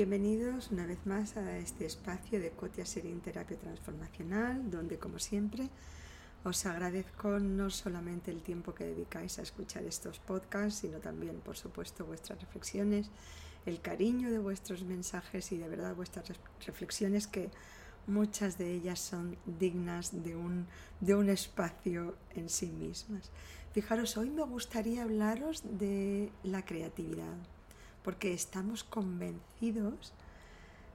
Bienvenidos una vez más a este espacio de Cotia Serín Terapia Transformacional, donde como siempre os agradezco no solamente el tiempo que dedicáis a escuchar estos podcasts, sino también, por supuesto, vuestras reflexiones, el cariño de vuestros mensajes y de verdad vuestras reflexiones que muchas de ellas son dignas de un, de un espacio en sí mismas. Fijaros, hoy me gustaría hablaros de la creatividad porque estamos convencidos,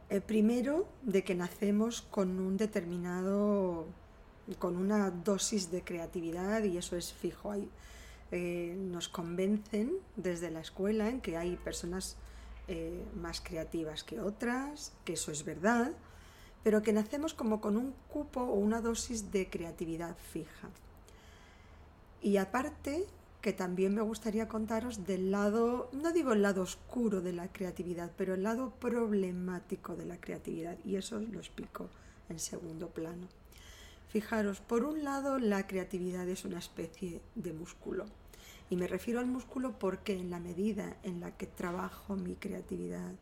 eh, primero, de que nacemos con un determinado, con una dosis de creatividad y eso es fijo. Eh, nos convencen desde la escuela en que hay personas eh, más creativas que otras, que eso es verdad, pero que nacemos como con un cupo o una dosis de creatividad fija. Y aparte, que también me gustaría contaros del lado, no digo el lado oscuro de la creatividad, pero el lado problemático de la creatividad, y eso lo explico en segundo plano. Fijaros, por un lado la creatividad es una especie de músculo, y me refiero al músculo porque en la medida en la que trabajo mi creatividad,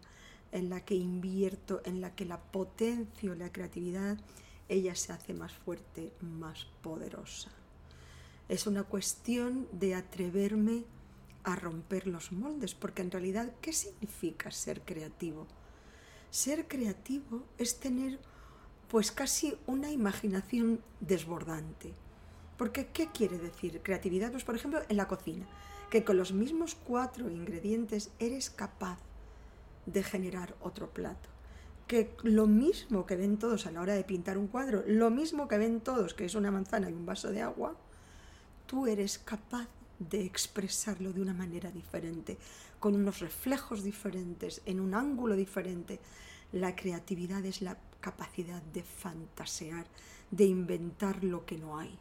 en la que invierto, en la que la potencio la creatividad, ella se hace más fuerte, más poderosa. Es una cuestión de atreverme a romper los moldes, porque en realidad, ¿qué significa ser creativo? Ser creativo es tener pues casi una imaginación desbordante. Porque, ¿qué quiere decir creatividad? Pues, por ejemplo, en la cocina, que con los mismos cuatro ingredientes eres capaz de generar otro plato. Que lo mismo que ven todos a la hora de pintar un cuadro, lo mismo que ven todos, que es una manzana y un vaso de agua, tú eres capaz de expresarlo de una manera diferente, con unos reflejos diferentes, en un ángulo diferente. La creatividad es la capacidad de fantasear, de inventar lo que no hay.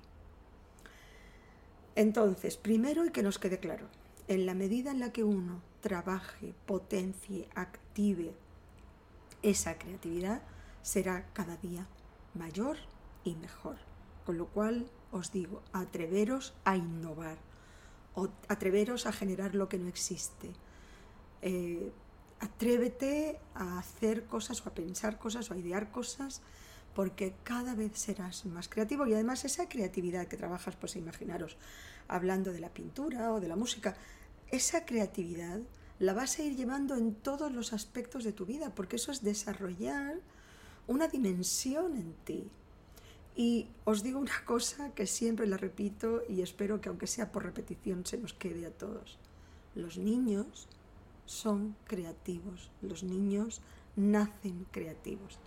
Entonces, primero y que nos quede claro, en la medida en la que uno trabaje, potencie, active esa creatividad, será cada día mayor y mejor. Con lo cual os digo, atreveros a innovar, o atreveros a generar lo que no existe. Eh, atrévete a hacer cosas o a pensar cosas o a idear cosas porque cada vez serás más creativo y además esa creatividad que trabajas, pues imaginaros, hablando de la pintura o de la música, esa creatividad la vas a ir llevando en todos los aspectos de tu vida porque eso es desarrollar una dimensión en ti, y os digo una cosa que siempre la repito y espero que aunque sea por repetición se nos quede a todos. Los niños son creativos, los niños nacen creativos.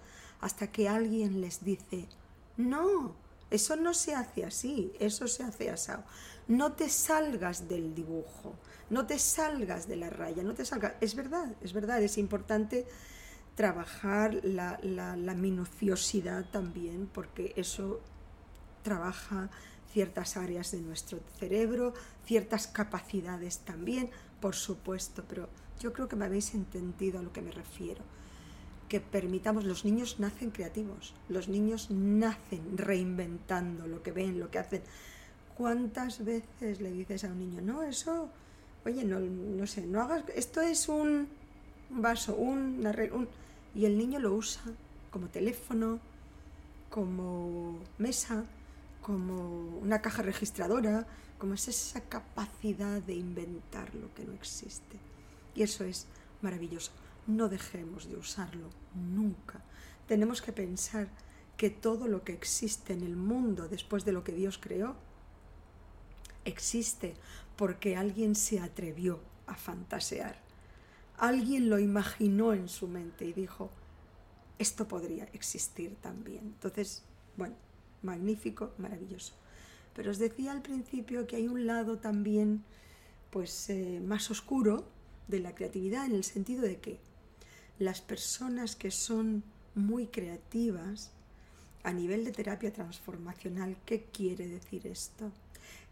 Hasta que alguien les dice, no, eso no se hace así, eso se hace asado. No te salgas del dibujo, no te salgas de la raya, no te salgas. Es verdad, es verdad, es importante trabajar la, minuciosidad también, porque eso trabaja ciertas áreas de nuestro cerebro, ciertas capacidades también, por supuesto, pero yo creo que me habéis entendido a lo que me refiero. Que permitamos, los niños nacen creativos, los niños nacen reinventando lo que ven, lo que hacen. ¿Cuántas veces le dices a un niño, no, eso, oye, no, no sé, no hagas, esto es un vaso, un, un y el niño lo usa como teléfono, como mesa, como una caja registradora, como es esa capacidad de inventar lo que no existe. Y eso es maravilloso. No dejemos de usarlo nunca. Tenemos que pensar que todo lo que existe en el mundo después de lo que Dios creó, existe porque alguien se atrevió a fantasear alguien lo imaginó en su mente y dijo, esto podría existir también. Entonces, bueno, magnífico, maravilloso. Pero os decía al principio que hay un lado también pues eh, más oscuro de la creatividad en el sentido de que las personas que son muy creativas a nivel de terapia transformacional, ¿qué quiere decir esto?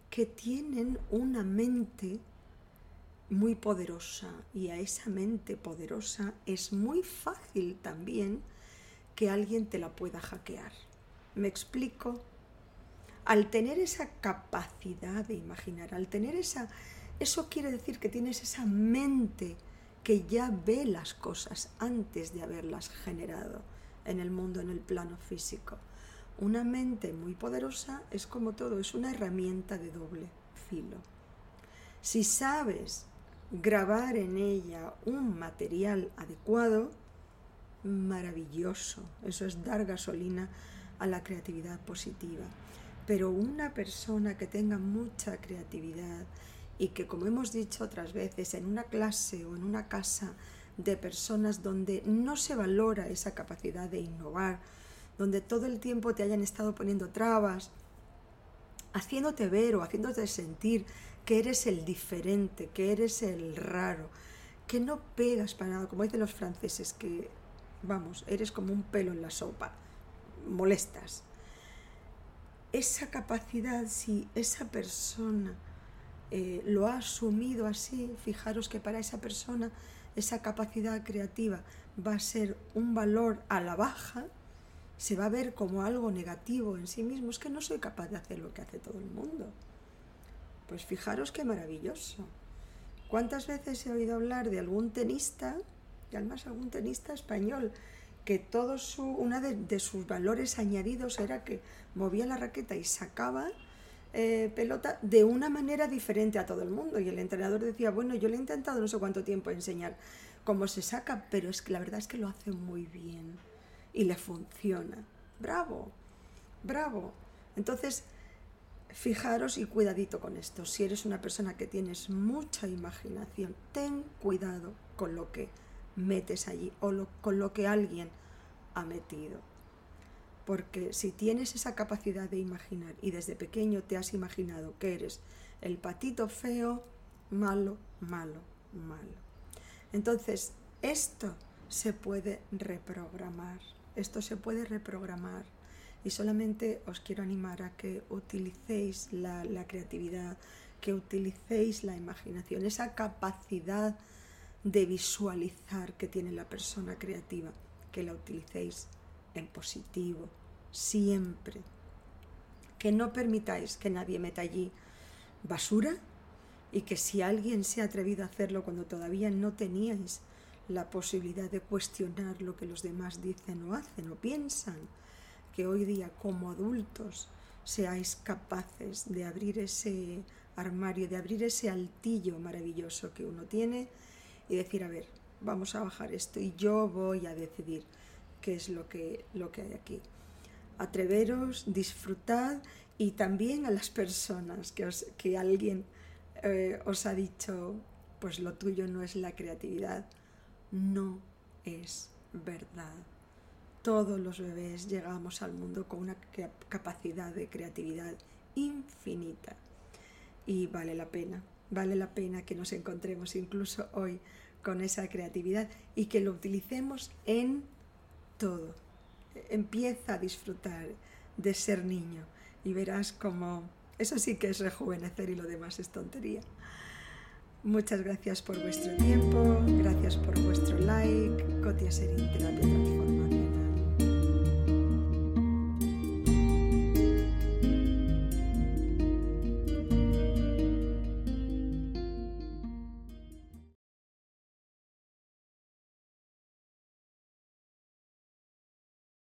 Que tienen una mente muy poderosa y a esa mente poderosa es muy fácil también que alguien te la pueda hackear. ¿Me explico? Al tener esa capacidad de imaginar, al tener esa... Eso quiere decir que tienes esa mente que ya ve las cosas antes de haberlas generado en el mundo, en el plano físico. Una mente muy poderosa es como todo, es una herramienta de doble filo. Si sabes grabar en ella un material adecuado, maravilloso. Eso es dar gasolina a la creatividad positiva. Pero una persona que tenga mucha creatividad y que, como hemos dicho otras veces, en una clase o en una casa de personas donde no se valora esa capacidad de innovar, donde todo el tiempo te hayan estado poniendo trabas, haciéndote ver o haciéndote sentir que eres el diferente, que eres el raro, que no pegas para nada, como dicen los franceses, que, vamos, eres como un pelo en la sopa, molestas. Esa capacidad, si esa persona eh, lo ha asumido así, fijaros que para esa persona esa capacidad creativa va a ser un valor a la baja, se va a ver como algo negativo en sí mismo, es que no soy capaz de hacer lo que hace todo el mundo. Pues fijaros qué maravilloso. ¿Cuántas veces he oído hablar de algún tenista, y además algún tenista español, que todo su, una de, sus valores añadidos era que movía la raqueta y sacaba eh, pelota de una manera diferente a todo el mundo. Y el entrenador decía, bueno, yo le he intentado no sé cuánto tiempo enseñar cómo se saca, pero es que la verdad es que lo hace muy bien y le funciona. Bravo, bravo. Entonces, fijaros y cuidadito con esto. Si eres una persona que tienes mucha imaginación, ten cuidado con lo que metes allí o con lo que alguien ha metido. Porque si tienes esa capacidad de imaginar y desde pequeño te has imaginado que eres el patito feo, malo, malo, malo. Entonces, esto se puede reprogramar. Esto se puede reprogramar y solamente os quiero animar a que utilicéis la, creatividad, que utilicéis la imaginación, esa capacidad de visualizar que tiene la persona creativa, que la utilicéis en positivo, siempre. Que no permitáis que nadie meta allí basura y que si alguien se ha atrevido a hacerlo cuando todavía no teníais la posibilidad de cuestionar lo que los demás dicen o hacen o piensan, que hoy día como adultos seáis capaces de abrir ese armario, de abrir ese altillo maravilloso que uno tiene y decir, a ver, vamos a bajar esto y yo voy a decidir qué es lo que, lo que hay aquí. Atreveros, disfrutad y también a las personas que, que alguien eh, os ha dicho, pues lo tuyo no es la creatividad, no es verdad. Todos los bebés llegamos al mundo con una capacidad de creatividad infinita y vale la pena, vale la pena que nos encontremos incluso hoy con esa creatividad y que lo utilicemos en todo. Empieza a disfrutar de ser niño y verás como eso sí que es rejuvenecer y lo demás es tontería. Muchas gracias por vuestro tiempo, gracias por vuestro like. Cotia Serín Terapia.